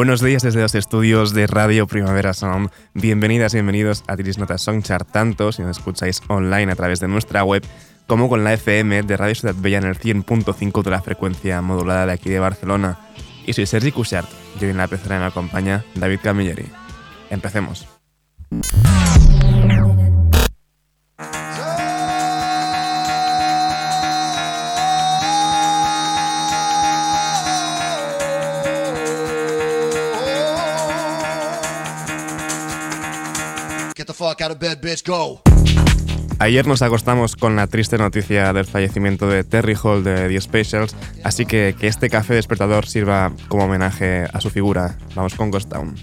Buenos días desde los estudios de Radio Primavera Sound. Bienvenidas y bienvenidos a Tiris Notas Songchart, tanto si nos escucháis online a través de nuestra web como con la FM de Radio Ciudad Bella en el 100.5 de la frecuencia modulada de aquí de Barcelona. Y soy Sergi Cushart y hoy en la pecera me acompaña David Camilleri. Empecemos. Ayer nos acostamos con la triste noticia del fallecimiento de Terry Hall de The Specials, así que que este café despertador sirva como homenaje a su figura. Vamos con Ghost Town.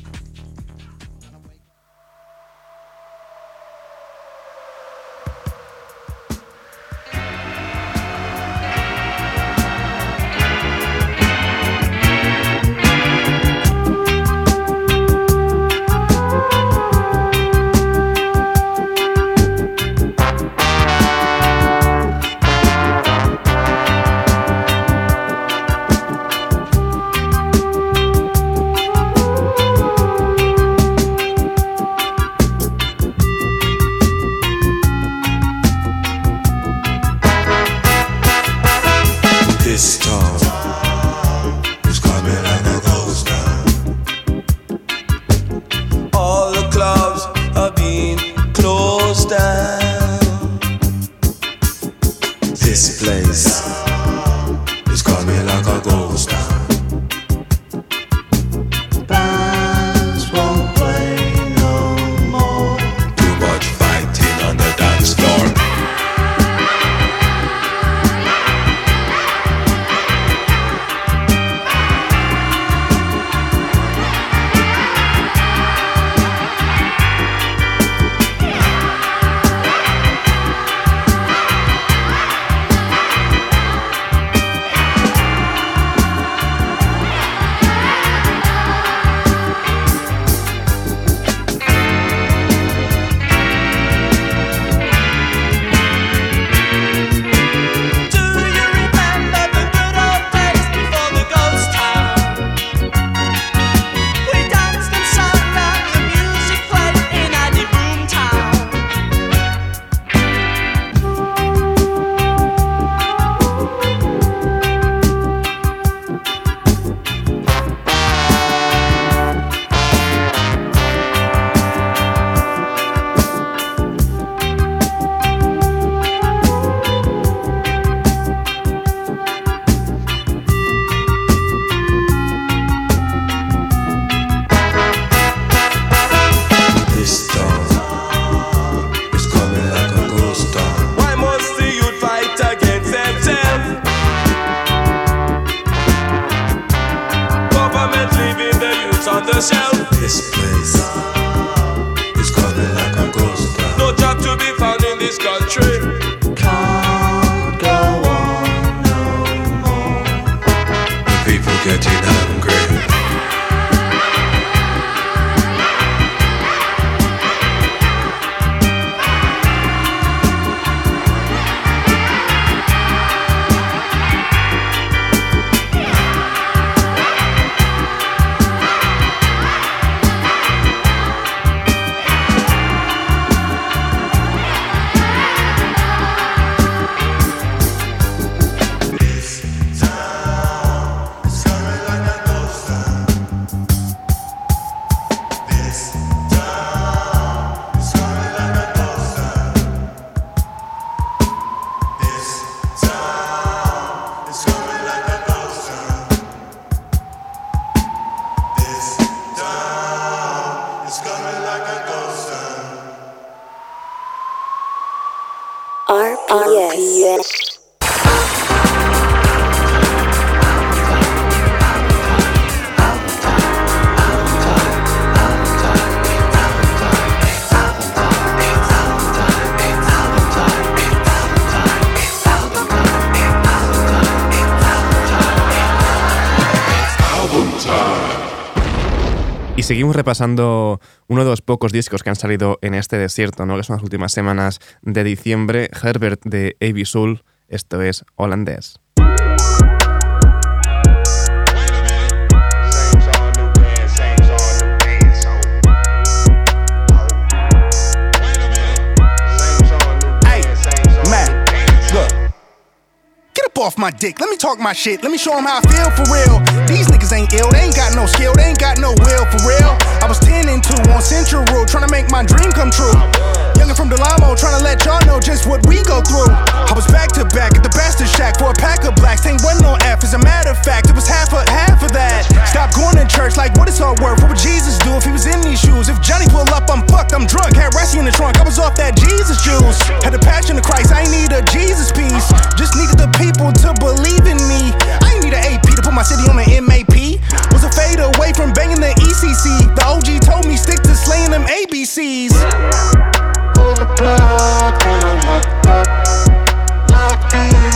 Y seguimos repasando uno de los pocos discos que han salido en este desierto, ¿no? que son las últimas semanas de diciembre. Herbert de A.B. Soul, esto es holandés. Off my dick. Let me talk my shit. Let me show them how I feel for real. These niggas ain't ill. They ain't got no skill. They ain't got no will for real. I was 10 and 2 on Central Road trying to make my dream come true. Younger from trying to let y'all know just what we go through. I was back to back at the Bastard Shack for a pack of blacks. Ain't one no F. As a matter of fact, it was half of half of that. Stop going to church like what it's all worth. What would Jesus do if he was in these shoes? If Johnny pull up, I'm fucked. I'm drunk. Had Rassi in the trunk. I was off that Jesus juice. Had the passion of Christ. I ain't need a Jesus piece. Just needed the people to believe in me. I ain't need an AP to put my city on the MAP. Was a fade away from banging the ECC. The OG told me stick to slaying them ABCs. The plug, pull the lock up. Locked in,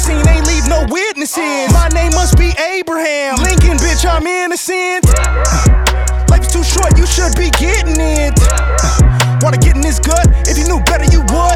scene, ain't leave no witnesses. My name must be Abraham. Lincoln, bitch, I'm innocent. Life is too short, you should be getting it. Wanna get in this gut? If you knew better, you would.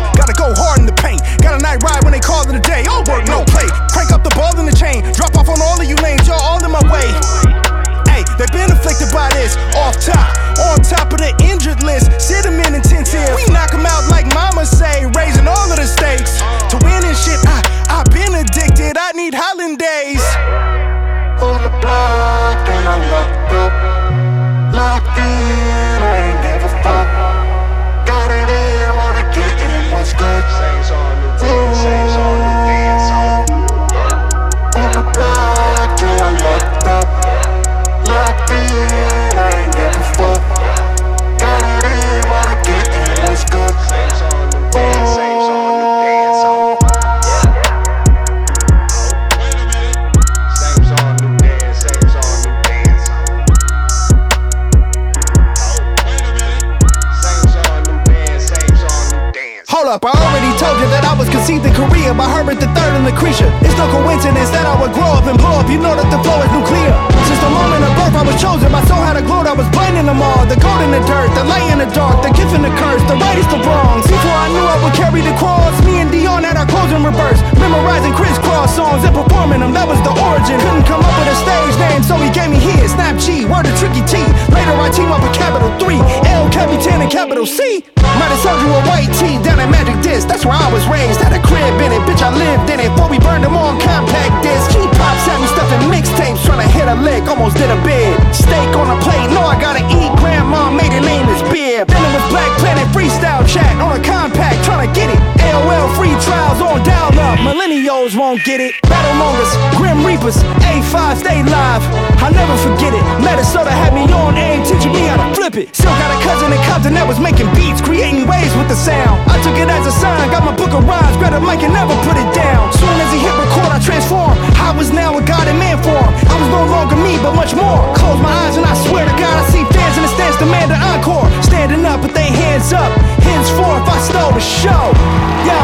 I'll never forget it. Minnesota had me on aim, teaching me how to flip it. Still got a cousin in Compton that was making beats, creating waves with the sound. I took it as a sign, got my book of rhymes, grabbed a mic and never put it down. Soon as he hit record, I transformed. I was now a god in man form. I was no longer me, but much more. Close my eyes and I swear to God, I see fans in the stands demand an encore. Standing up with their hands up. Henceforth, I stole the show. Yo.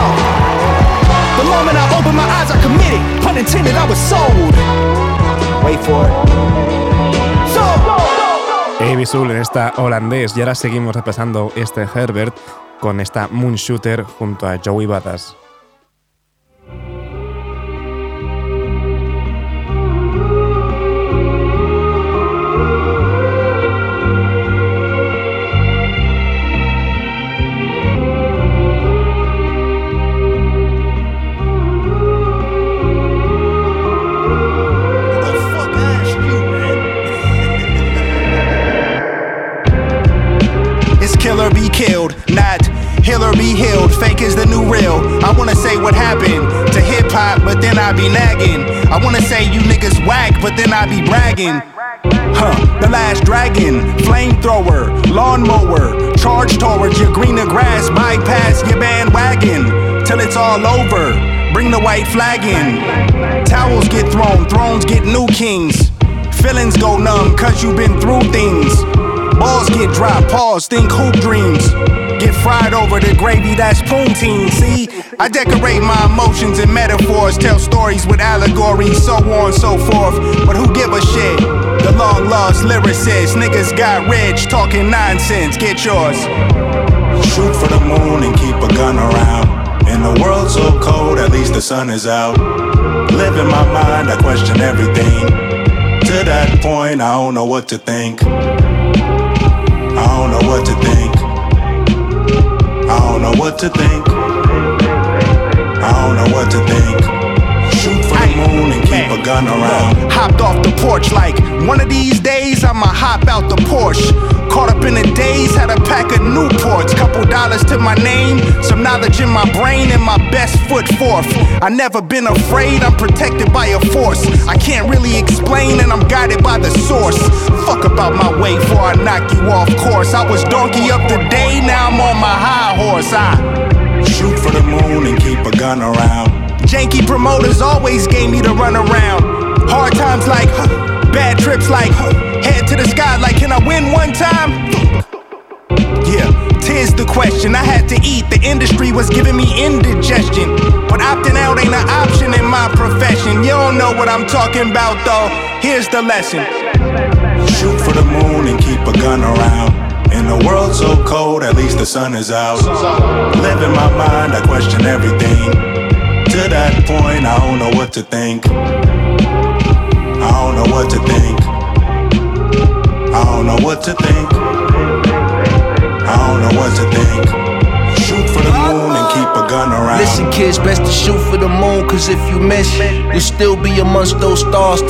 The moment I opened my eyes, I committed. Pun intended, I was sold. Wait for en esta holandés. Y ahora seguimos repasando este Herbert con esta Moonshooter junto a Joey Badass. killed, not heal or be healed. Fake is the new real. I wanna say what happened to hip hop, but then I be nagging. I wanna say you niggas whack, but then I be bragging. Huh, the last dragon, flamethrower, lawnmower, charge towards your greener grass, bypass your bandwagon, till it's all over. Bring the white flag in. Towels get thrown, thrones get new kings. Feelings go numb, cause you've been through things. Balls get dropped, pause, think hoop dreams. Get fried over the gravy, that's poutine. See, I decorate my emotions and metaphors, tell stories with allegories, so on and so forth. But who give a shit? The long lost lyricist, niggas got rich, talking nonsense. Get yours. Shoot for the moon and keep a gun around. In a world so cold, at least the sun is out. Live in my mind, I question everything. To that point, I don't know what to think. I don't know what to think. I don't know what to think. I don't know what to think. Shoot for the moon and keep a gun around. Hopped off the porch like one of these days I'ma hop out the Porsche. Caught up in the days, had a pack of Newports, couple dollars to my name, some knowledge in my brain, and my best foot forth. I never been afraid, I'm protected by a force. I can't really explain, and I'm guided by the source. Fuck about my way before I knock you off course. I was donkey up the day, now I'm on my high horse. I shoot for the moon and keep a gun around. Janky promoters always gave me the run around. Hard times like, huh, bad trips like, head to the sky like, can I win one time? Yeah, tis the question. I had to eat. The industry was giving me indigestion. But opting out ain't an option in my profession. You don't know what I'm talking about though. Here's the lesson. Shoot for the moon and keep a gun around. In a world so cold, at least the sun is out. Live in my mind, I question everything. To that point, I don't know what to think. I don't know what to think. I don't know what to think. I don't know what to think. Shoot for the moon and keep a gun around. Listen, kids, best to shoot for the moon, cause if you miss, you'll still be amongst those stars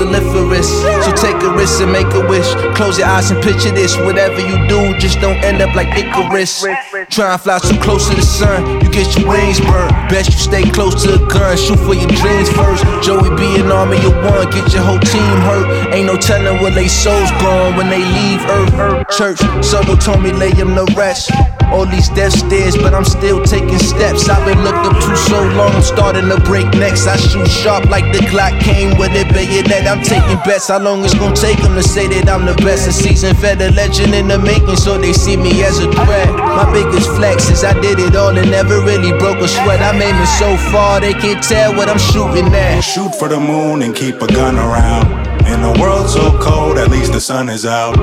risk. So take a risk and make a wish. Close your eyes and picture this. Whatever you do, just don't end up like Icarus. Try and fly so close to the sun, you get your wings burned. Best you stay close to the gun, shoot for your dreams first. Joey be an army of one, get your whole team hurt. Ain't no telling where they souls going when they leave Earth. Church, Solo told me lay them to rest. All these death stairs, but I'm still taking steps. I've been looked up to so long, I'm starting to break necks. I shoot sharp like the Glock came with a bayonet. I'm taking bets. How long it's gonna take them to say that I'm the best? A season fed a legend in the making, so they see me as a threat. My biggest flex is I did it all and never really broke a sweat. I'm aiming so far, they can't tell what I'm shooting at. Shoot for the moon and keep a gun around. In a world so cold, at least the sun is out.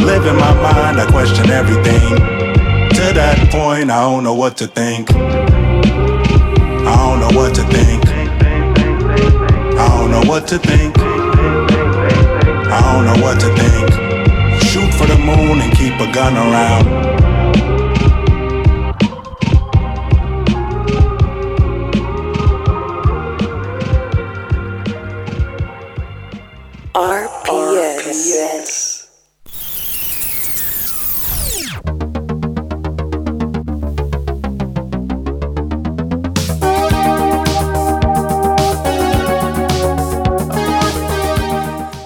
Live in my mind, I question everything to that point, I don't know what to think. I don't know what to think. I don't know what to think. I don't know what to think. Shoot for the moon and keep a gun around.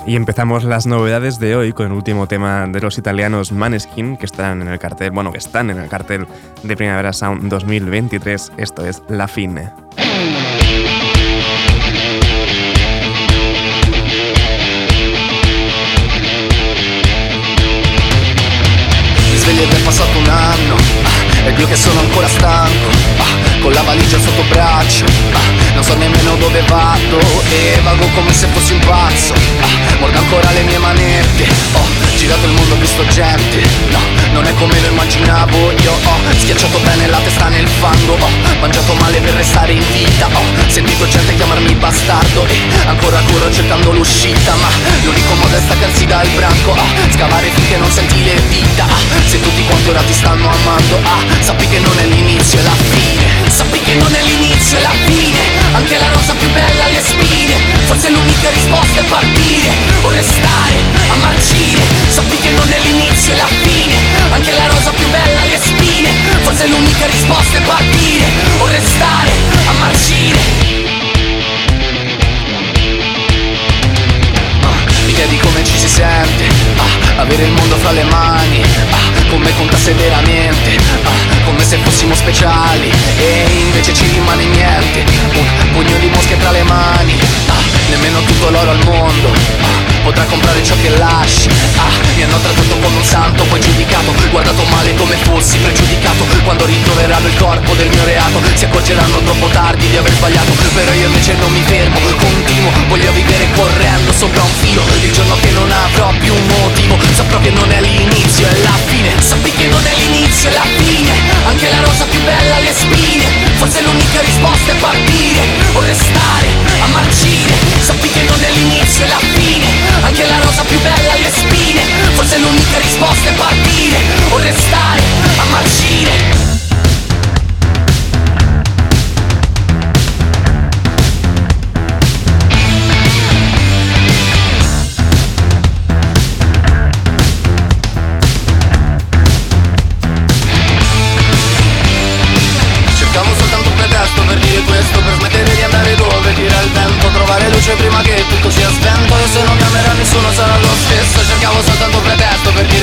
Y empezamos las novedades de hoy con el último tema de los italianos Maneskin, que están en el cartel, bueno, que están en el cartel de Primavera Sound 2023. Esto es La Fine. Anno. Ah, ed che sono ancora stanco ah, con la valigia sotto braccio ah, non so nemmeno dove vado e vago come se fossi un pazzo ah, mordo ancora le mie manette ho girato il mondo visto gente no non è come lo immaginavo io ho schiacciato bene la testa nel fango ho mangiato male per restare in vita ho sentito gente chiamarmi bastardo e ancora corro cercando l'uscita ma l'unico modo è staccarsi dal branco ah, scavare finché non senti le dita ah, se tutti quanti ora ti stanno amando ah, sappi che non è l'inizio e la fine. Sappi che non è l'inizio e la fine. Anche la rosa più bella le spine. Forse l'unica risposta è partire. O restare a marcire. Sappi che non è l'inizio e la fine. Anche la rosa più bella le spine fine Forse l'unica risposta è partire. O restare a marcire L'idea ah, di come ci si sente. Ah, Avere il mondo fra le mani. Ah, Come contasse veramente. Ah, Come se fossimo speciali. E invece ci rimane niente. Un pugno di mosche tra le mani. Ah, Nemmeno tutto l'oro al mondo. Potrà comprare ciò che lasci. Ah, mi hanno trattato come un santo Poi giudicato, guardato male come fossi pregiudicato. Quando ritroveranno il corpo del mio reato Si accorgeranno troppo tardi di aver sbagliato. Però io invece non mi fermo, continuo. Voglio vivere correndo sopra un filo. Il giorno che non avrò più un motivo Saprò che non è l'inizio, è la fine. Sappi che non è l'inizio, è la fine. Anche la rosa più bella ha le spine Forse l'unica risposta è partire. O restare a marcire Sappi che non è l'inizio, è la fine. Anche la rosa più bella ha le spine. Forse l'unica risposta è partire. O restare a marcire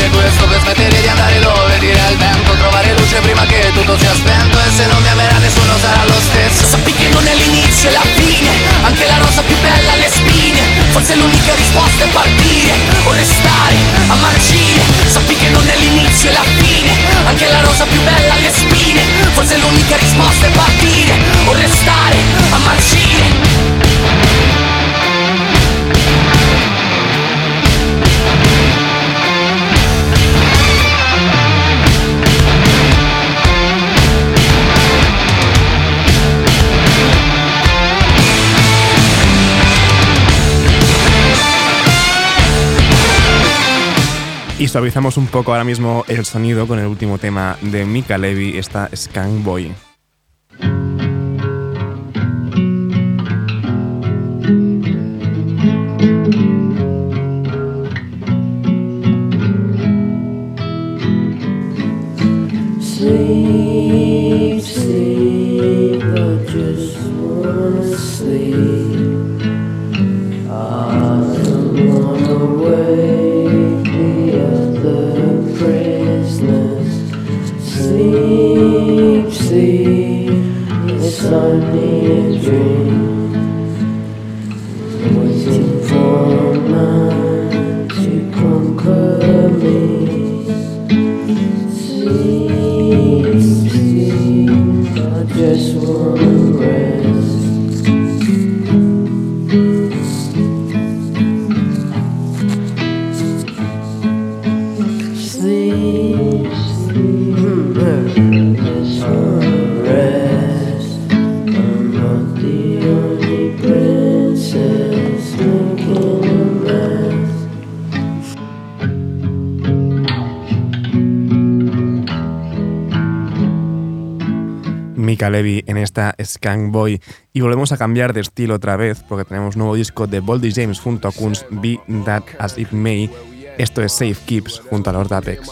dire questo Per smettere di andare dove? Dire al vento Trovare luce prima che tutto sia spento. E se non mi amerà nessuno sarà lo stesso. Sappi che non è l'inizio e la fine. Anche la rosa più bella ha le spine. Forse l'unica risposta è partire. O restare a marcire Sappi che non è l'inizio e la fine. Anche la rosa più bella ha le spine. Forse l'unica risposta è partire. O restare a marcire Y suavizamos un poco ahora mismo el sonido con el último tema de Mika Levy, esta Scan Boy. Levi en esta Skank Boy. Y volvemos a cambiar de estilo otra vez porque tenemos nuevo disco de Boldy James junto a Kunz, Be That As It May. Esto es Safe Keeps junto a Lord Apex.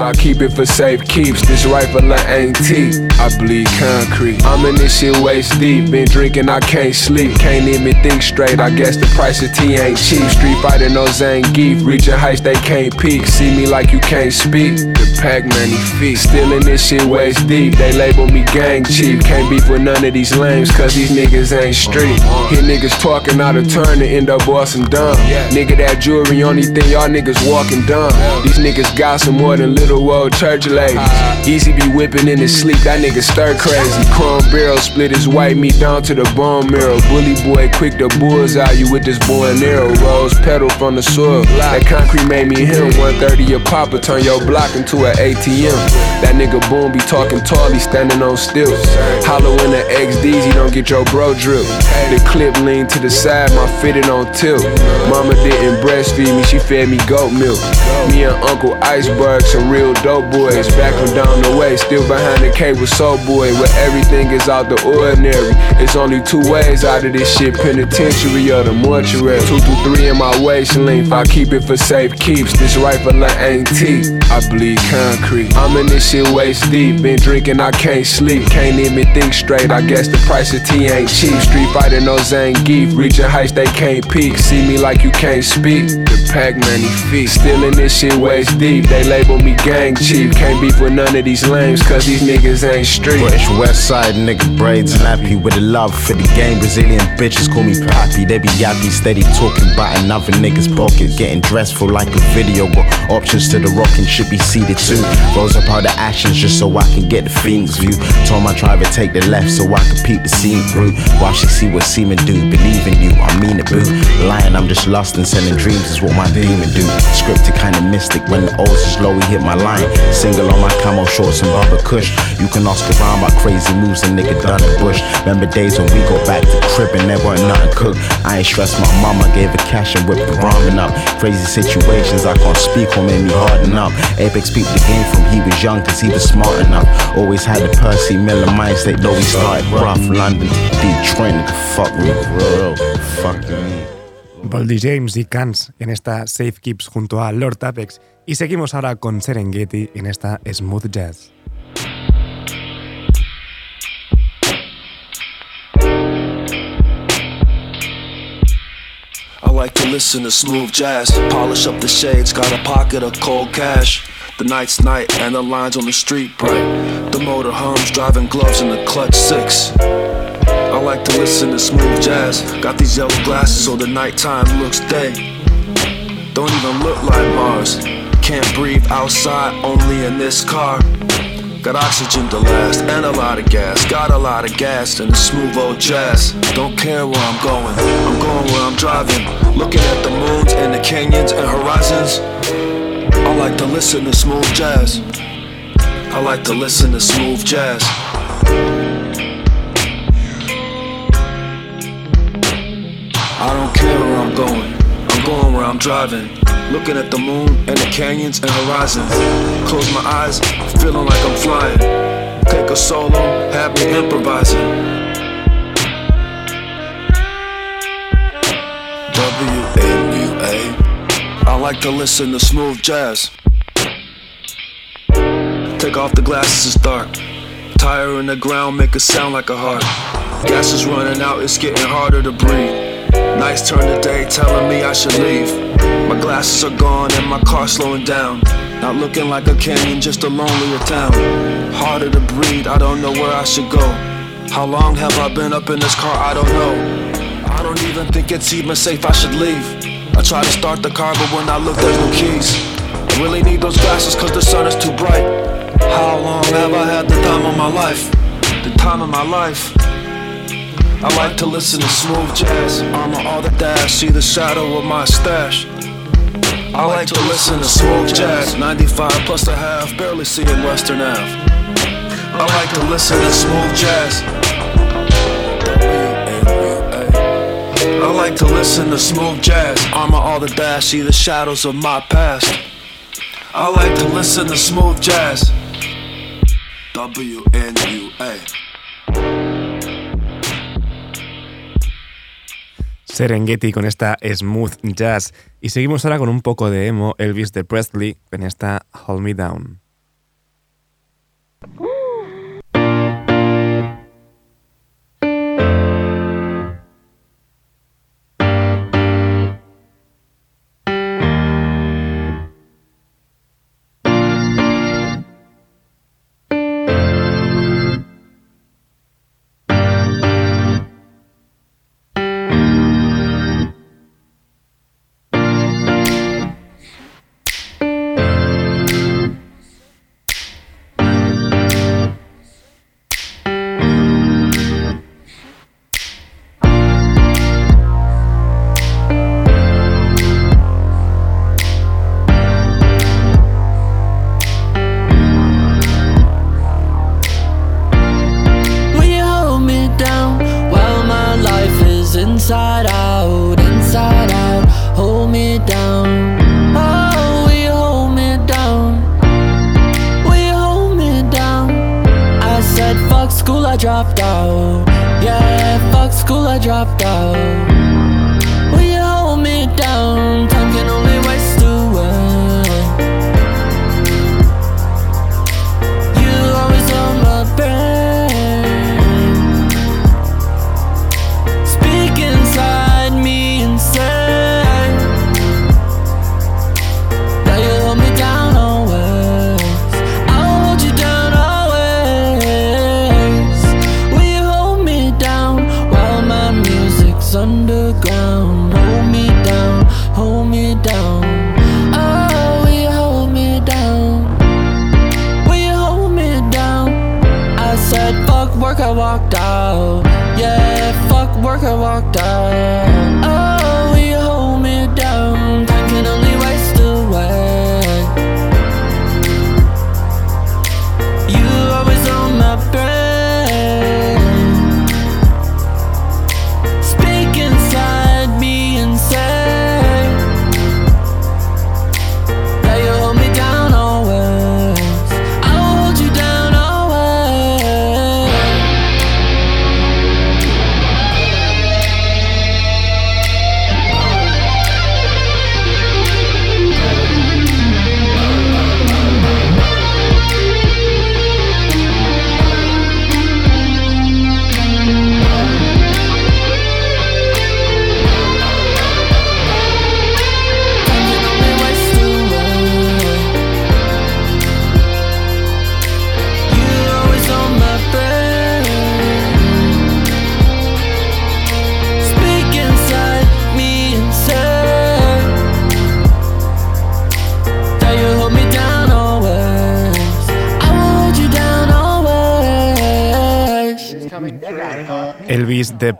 I keep it for safe keeps. This rifle ain't teeth. I bleed concrete. I'm in this shit waist deep. Been drinking, I can't sleep. Can't even think straight. I guess the price of tea ain't cheap. Street fighter, no Zangief. Reaching heights they can't peak. See me like you can't speak. The pack many feet. Still in this shit waist deep. They label me gang chief. Can't beef with none of these lames, cause these niggas ain't street. Hear niggas talking out of turn and end up bossing dumb. Nigga, that jewelry, only thing y'all niggas walking dumb. These niggas got some more than little old church ladies. Easy be whipping in his sleep, that nigga stir crazy. Chrome barrel split his white meat down to the bone marrow. Bully boy, quick to bullseye you with this boy and arrow. Rose pedal from the soil. That concrete made me him. 130 a papa, turn your block into an ATM. That nigga boom be talking tall, he standing on stilts. Hollow in the XDs, he don't get your bro drip. The clip lean to the side, my fitted on tilt. Mama didn't breastfeed me, she fed me goat milk. Me and Uncle Iceberg, some real dope boys. Back from down the way, still behind the cable, so boy, where everything is out the ordinary. It's only two ways out of this shit penitentiary or the mortuary. Two through three in my waist length, I keep it for safe keeps. This rifle ain't teeth, I bleed concrete. I'm in this shit waist deep, been drinking, I can't sleep. Can't even think straight, I guess the price of tea ain't cheap. Street fighter, no Zangief, reaching heights they can't peak. See me like you can't speak, the Pac Man many feet. Still in this shit waist deep, they label me gang chief. Can't beef with none of these lames, cause these niggas ain't street. British West Side nigga braids nappy with a love for the game. Brazilian bitches call me Pappy. They be yappy, steady talking about another nigga's pocket. Getting dressed for like a video, but options to the rockin' should be seated too. Rolls up all the actions just so I can get the fiend's view. Told my driver take the left so I can peep the scene through. While she see what semen do, believe in you, I mean it boo. Lying, I'm just lost and selling dreams is what my demon do. Scripted kinda mystic when the O's is hit my line. Single on my camo shorts and rubber cush. You can ask around about crazy moves a nigga done in bush. Remember days when we go back to crib and there wasn't nothing cooked. I ain't stressed my mama, gave her cash and whipped the ramen up. Crazy situations I can't speak on made me harden up. Apex peeped the game from he was young cause he was smart enough. Always had the Percy Miller mindset though he started rough. London, Detroit, nigga, fuck me, bro. Fuck me. Boldy James y Cans en esta Safe Keeps junto a Lord Apex. Y seguimos ahora con Serengeti en esta Smooth Jazz. I like to listen to smooth jazz, polish up the shades, got a pocket of cold cash. The night's night and the lines on the street bright. The motor hums, driving gloves in the clutch six. I like to listen to smooth jazz. Got these yellow glasses so the nighttime looks day. Don't even look like Mars. Can't breathe outside, only in this car. Got oxygen to last and a lot of gas. Got a lot of gas in the smooth old jazz. Don't care where I'm going, I'm going where I'm driving. Looking at the moons and the canyons and horizons. I like to listen to smooth jazz. I like to listen to smooth jazz. I don't care where I'm going, I'm going where I'm driving. Looking at the moon and the canyons and horizons. Close my eyes, feeling like I'm flying. Take a solo, have me improvising. WNUA. I like to listen to smooth jazz. Take off the glasses, it's dark. Tire in the ground, make it sound like a heart. Gas is running out, it's getting harder to breathe. Nights turn to day, telling me I should leave. My glasses are gone and my car slowing down. Not looking like a canyon, just a lonelier town. Harder to breathe, I don't know where I should go. How long have I been up in this car? I don't know. I don't even think it's even safe, I should leave. I try to start the car, but when I look, there's no keys. I really need those glasses, cause the sun is too bright. How long have I had the time of my life? The time of my life. I like to listen to smooth jazz. I'm all the dash, see the shadow of my stash. I like to listen to smooth jazz. 95 plus a half, barely seeing Western Ave. I like to listen to smooth jazz. I like to listen to smooth jazz. Armor all the dash, see the shadows of my past. I like to listen to smooth jazz. WNUA. Serengeti con esta smooth jazz. Y seguimos ahora con un poco de emo, Elvis de Presley, en esta Hold Me Down.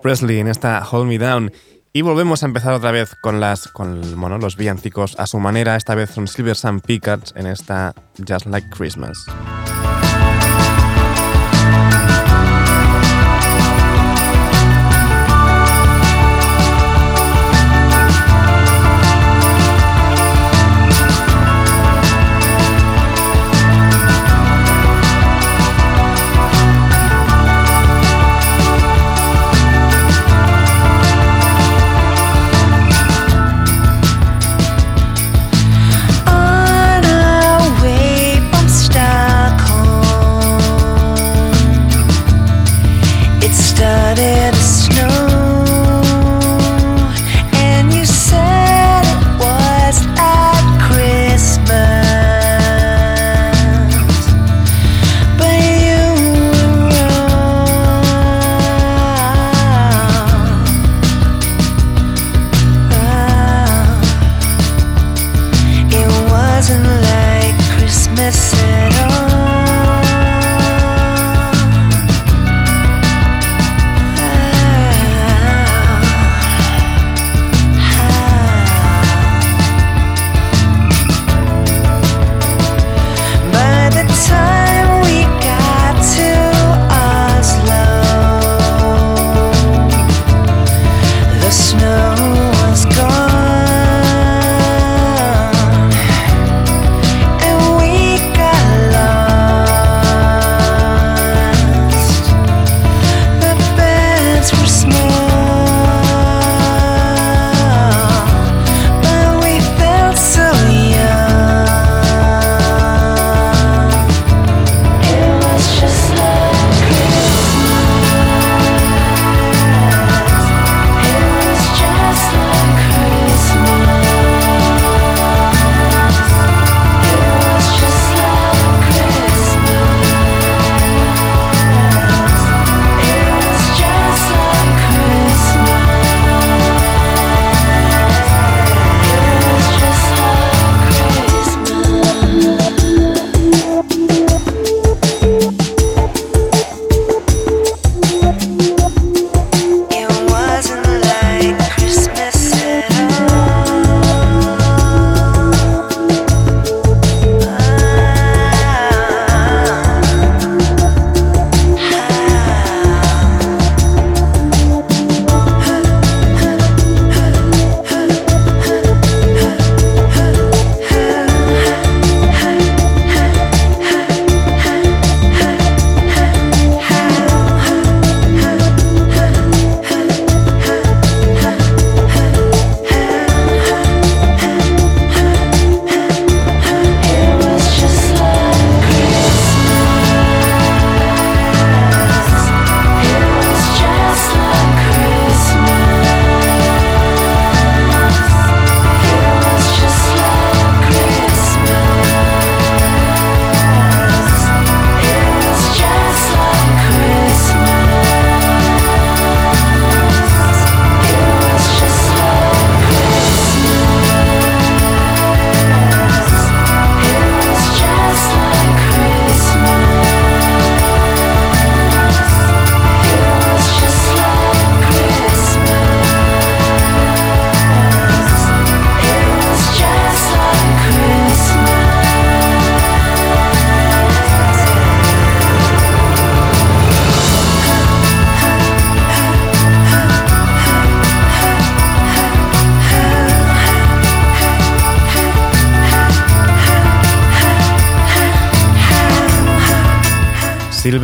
Presley en esta Hold Me Down. Y volvemos a empezar otra vez con, las, con bueno, los villancicos a su manera, esta vez son Silver Sun Pickers en esta Just Like Christmas. done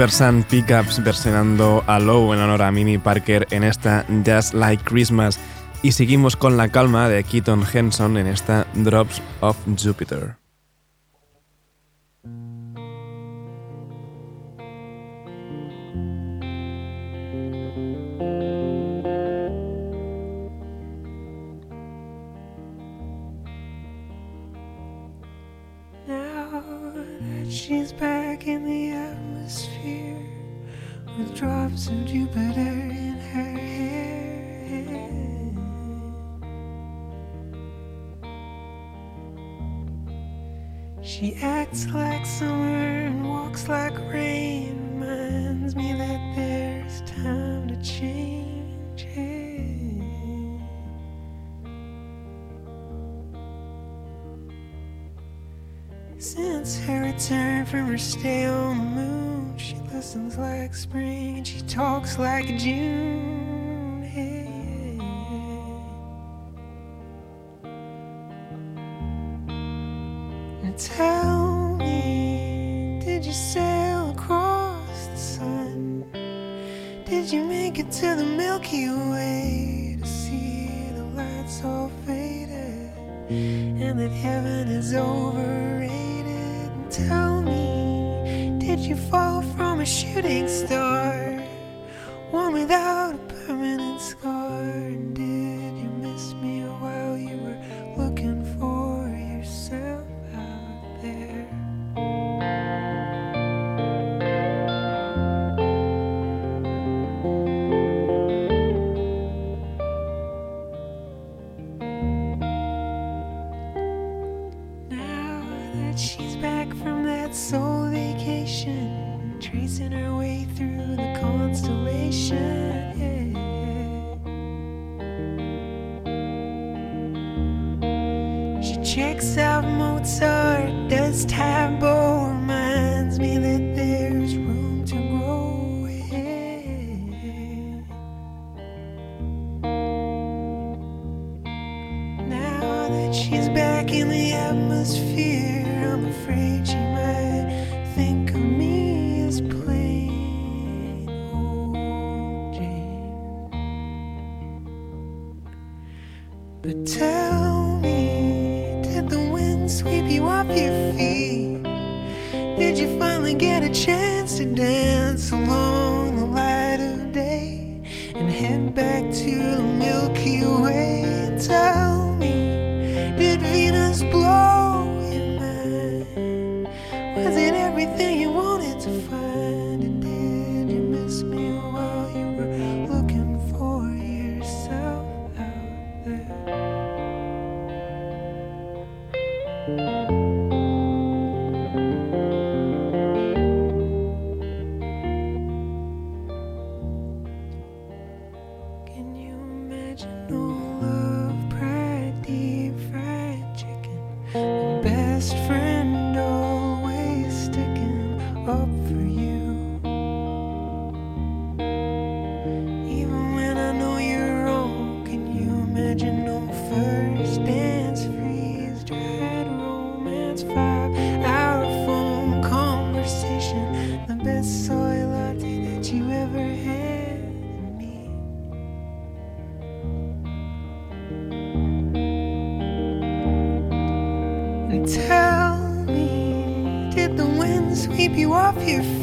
Silver Pickups versionando a Low en honor a Minnie Parker en esta Just Like Christmas. Y seguimos con la calma de Keaton Henson en esta Drops of Jupiter. She acts like summer and walks like rain. Reminds me that there's time to change. Since her return from her stay on the moon, she listens like spring and she talks like June. Checks out Mozart, does Tae Bo, reminds me that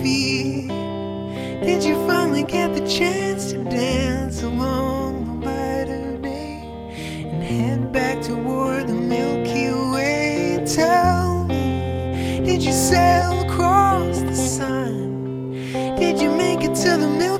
feet? Did you finally get the chance to dance along the light of day and head back toward the Milky Way? Tell me, did you sail across the sun? Did you make it to the Milky Way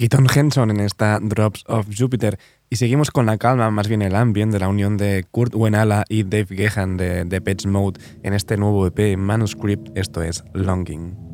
Keaton Henson en esta Drops of Jupiter. Y seguimos con la calma, más bien el ambient de la unión de Kurt Wenala y Dave Gehan de Depeche Mode en este nuevo EP Manuscript, esto es Longing.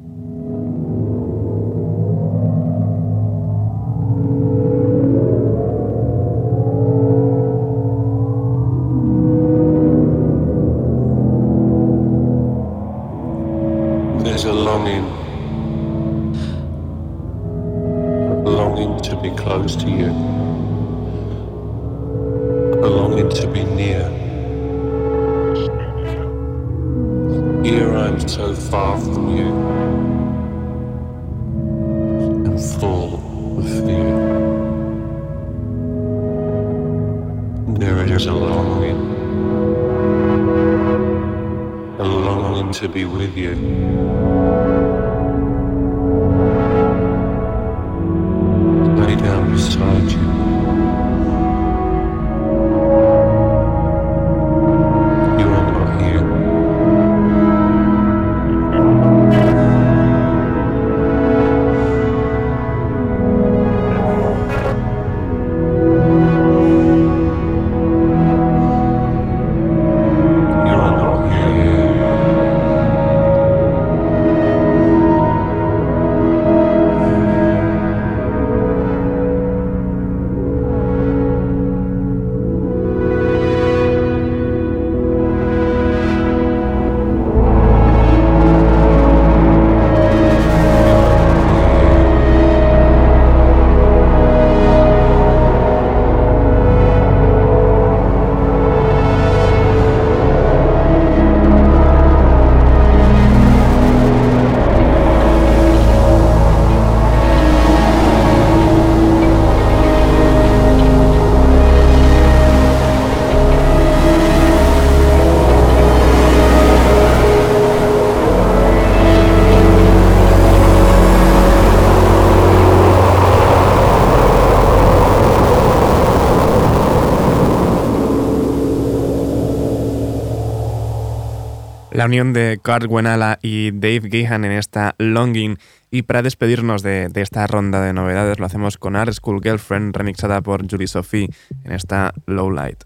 La unión de Kurt Wenala y Dave Gahan en esta Longing. Y para despedirnos de, de esta ronda de novedades, lo hacemos con Art School Girlfriend, remixada por Julie Sophie en esta Low Light.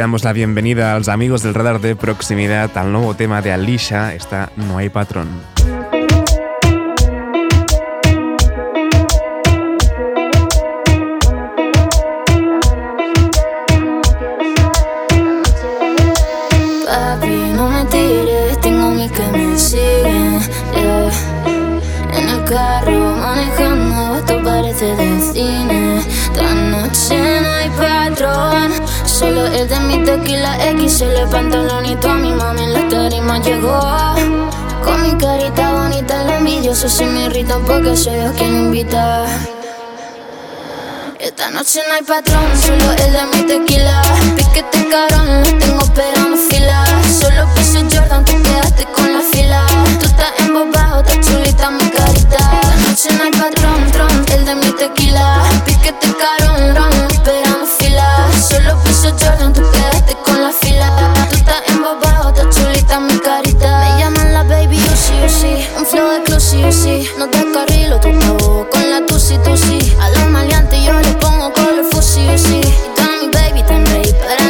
Damos la bienvenida a los amigos del radar de proximidad al nuevo tema de Alicia, está No hay patrón. X, el pantalonito a mi mami en la tarima llegó. Con mi carita bonita, el envidioso se me irrita porque soy yo quien invita. Esta noche no hay patrón, solo el de mi tequila. Piquete carón, lo tengo esperando fila. Solo piso Jordan, tú quedaste con la fila. Tú estás embobado, estás chulita mi carita. No hay patrón, tron, el de mi tequila. Piquete carón, ron, esperando fila. Solo piso Jordan, tú quedaste con la fila. Tú estás embobado, estás chulita mi carita. Me llaman la baby, yo sí, yo sí. Un flow club, sí. No te carrilo, tu pavo con la tusi, tusi. A los maleantes yo les pongo color fusi, yo sí. Y mi baby tan rey para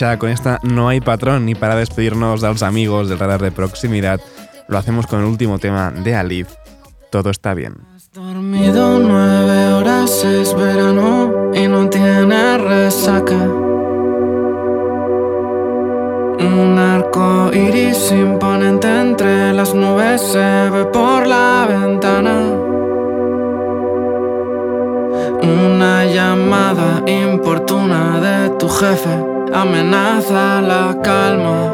con esta no hay patrón y para despedirnos de los amigos del radar de proximidad, lo hacemos con el último tema de Alif, Todo está bien. Dormido nueve horas, es verano y no tiene resaca. Un arco iris imponente entre las nubes se ve por la ventana. Una llamada importuna de tu jefe amenaza la calma.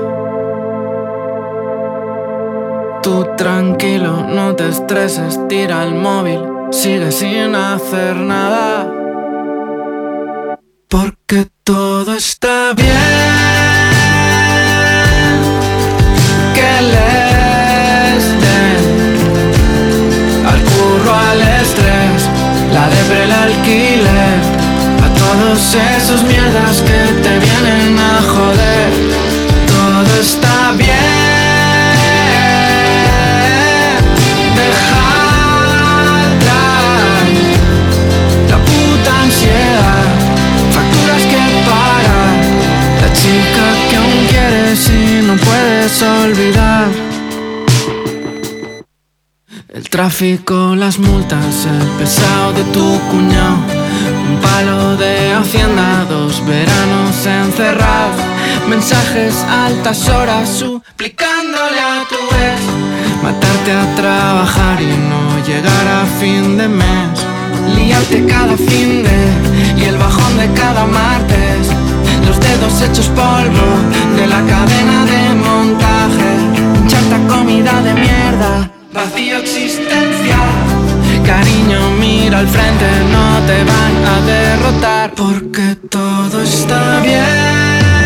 Tú tranquilo, no te estreses, tira el móvil, sigue sin hacer nada. Porque todo está bien. Que les den al curro, al estrés, la depre, el alquiler, todos esos mierdas que te vienen a joder. Todo está bien. Deja atrás la puta ansiedad, facturas que pagar, la chica que aún quieres y no puedes olvidar. El tráfico, las multas, el pesado de tu cuñado, un palo de hacienda, dos veranos encerrados, mensajes altas horas suplicándole a tu ex, matarte a trabajar y no llegar a fin de mes, liarte cada fin de y el bajón de cada martes, los dedos hechos polvo de la cadena de montaje, chata comida de mierda, vacío existencial. Cariño, mira al frente, no te van a derrotar porque todo está bien.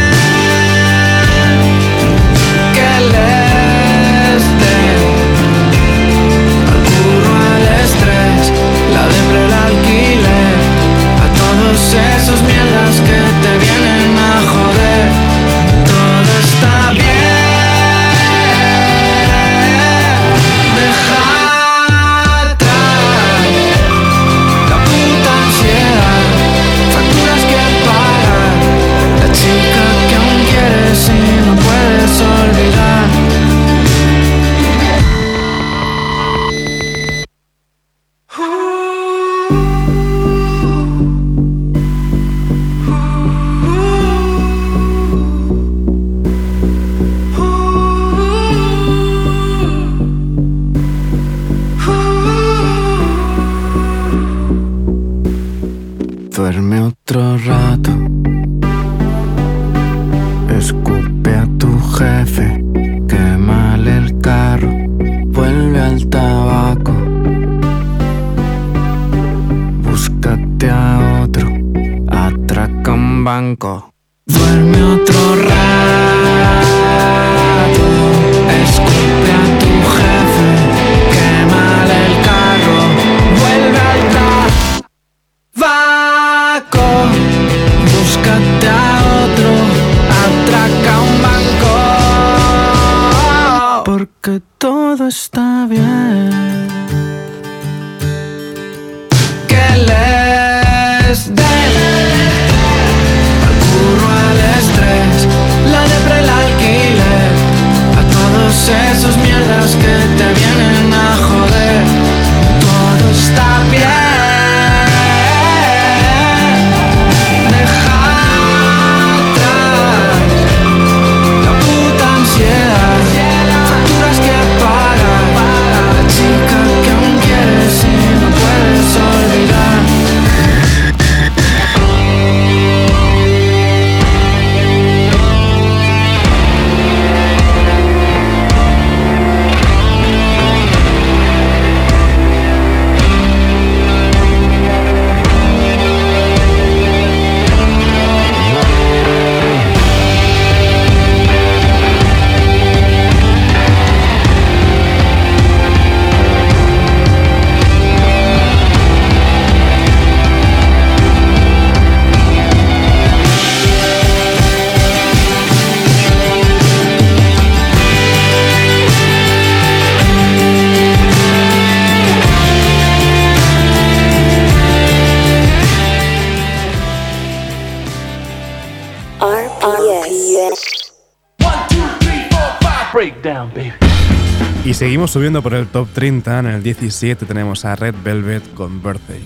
Seguimos subiendo por el top 30. En el 17 tenemos a Red Velvet con Birthday.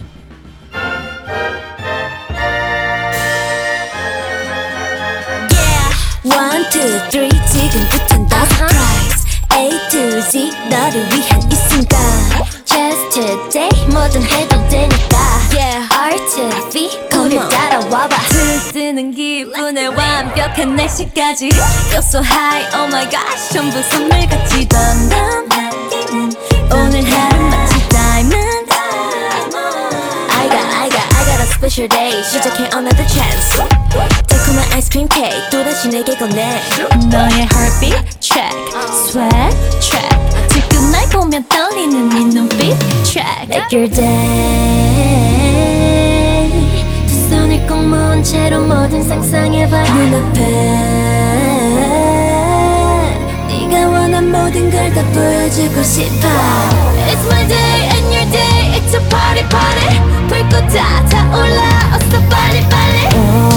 One, two, three 지금부턴 다 surprise A to Z 너를 위한 이 순간 Just today 뭐든 해도 되니까 Yeah R to V 우리 따라와봐 들뜨는 기분에 완벽한 날씨까지 Feel so high oh my gosh 전부 선물같이 덤덤 오늘 하루 마치 diamond I got, I got, I got a special day 시작해 another chance 달콤한 아이스크림 케이크 또다시 내게 건네 너의 heartbeat check sweat check 지금 날 보면 떨리는 네 눈빛 check Make your day 두 모은 채로 뭐든 상상해봐. 눈앞에 네가 원한 모든 걸 다 보여주고 싶어. It's my day and your day. It's a party party. 불꽃 다 타올라 어서 빨리 빨리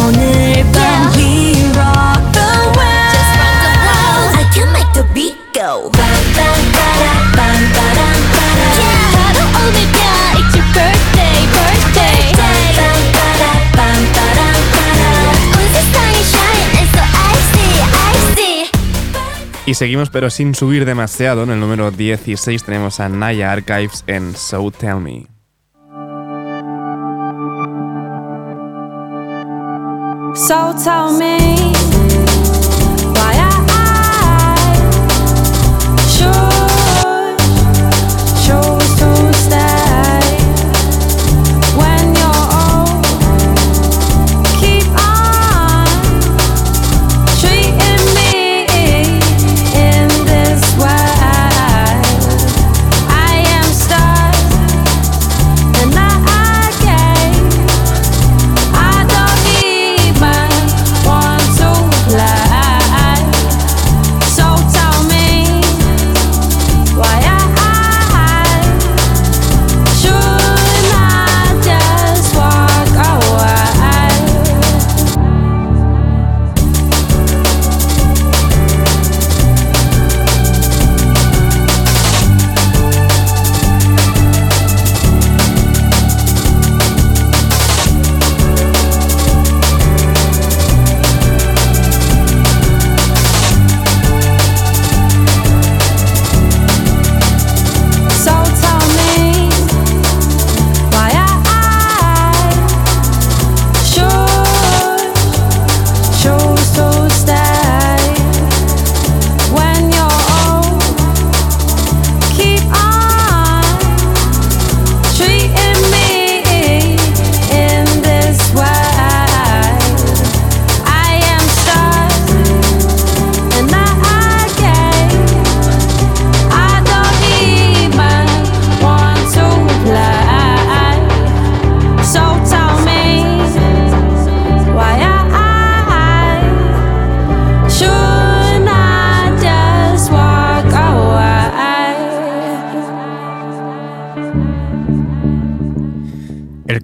Y seguimos, pero sin subir demasiado. En el número 16 tenemos a Naya Archives en So Tell Me. So tell me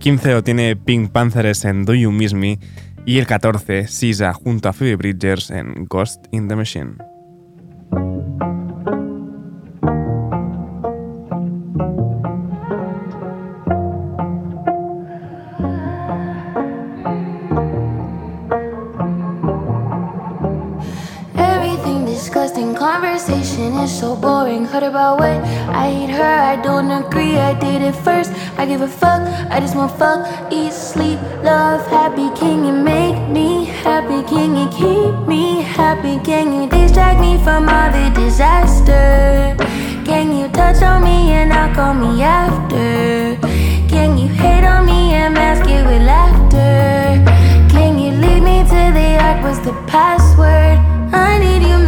15 lo tiene Pink Panthers en Do You Miss Me y el 14 Sisa junto a Phoebe Bridgers en Ghost in the Machine. I don't agree. I did it first, I give a fuck. I just want fuck, eat, sleep, love, happy. Can you make me happy? Can you keep me happy? Can you distract me from all the disaster? Can you touch on me and not call me after? Can you hate on me and mask it with laughter? Can you lead me to the ark? Was the password? I need humanity.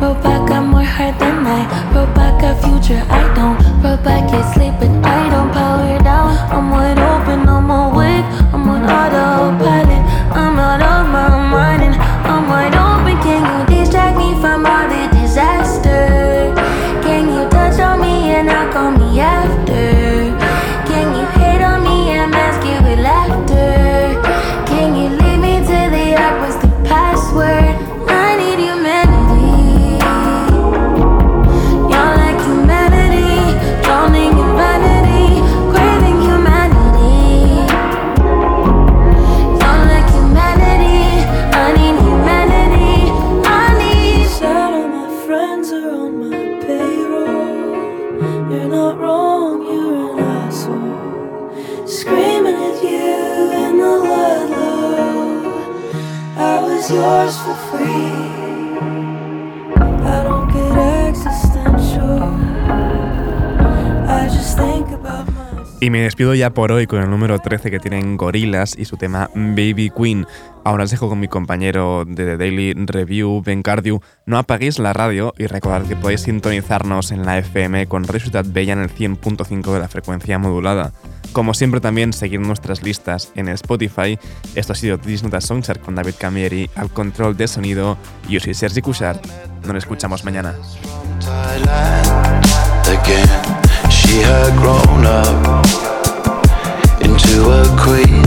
Robot got more heart than I. Future, I don't. Robot can't sleep but I don't. Power down, I'm Y me despido ya por hoy con el número 13 que tienen Gorilas y su tema Baby Queen. Ahora os dejo con mi compañero de The Daily Review, Ben Cardew. No apaguéis la radio y recordad que podéis sintonizarnos en la FM con Radio Ciudad Bella en el 100.5 de la frecuencia modulada. Como siempre también seguir nuestras listas en Spotify. Esto ha sido Disnota Songchart con David Camieri al control de sonido. Yo soy Sergi Cushart. Nos escuchamos mañana. Had grown up into a queen.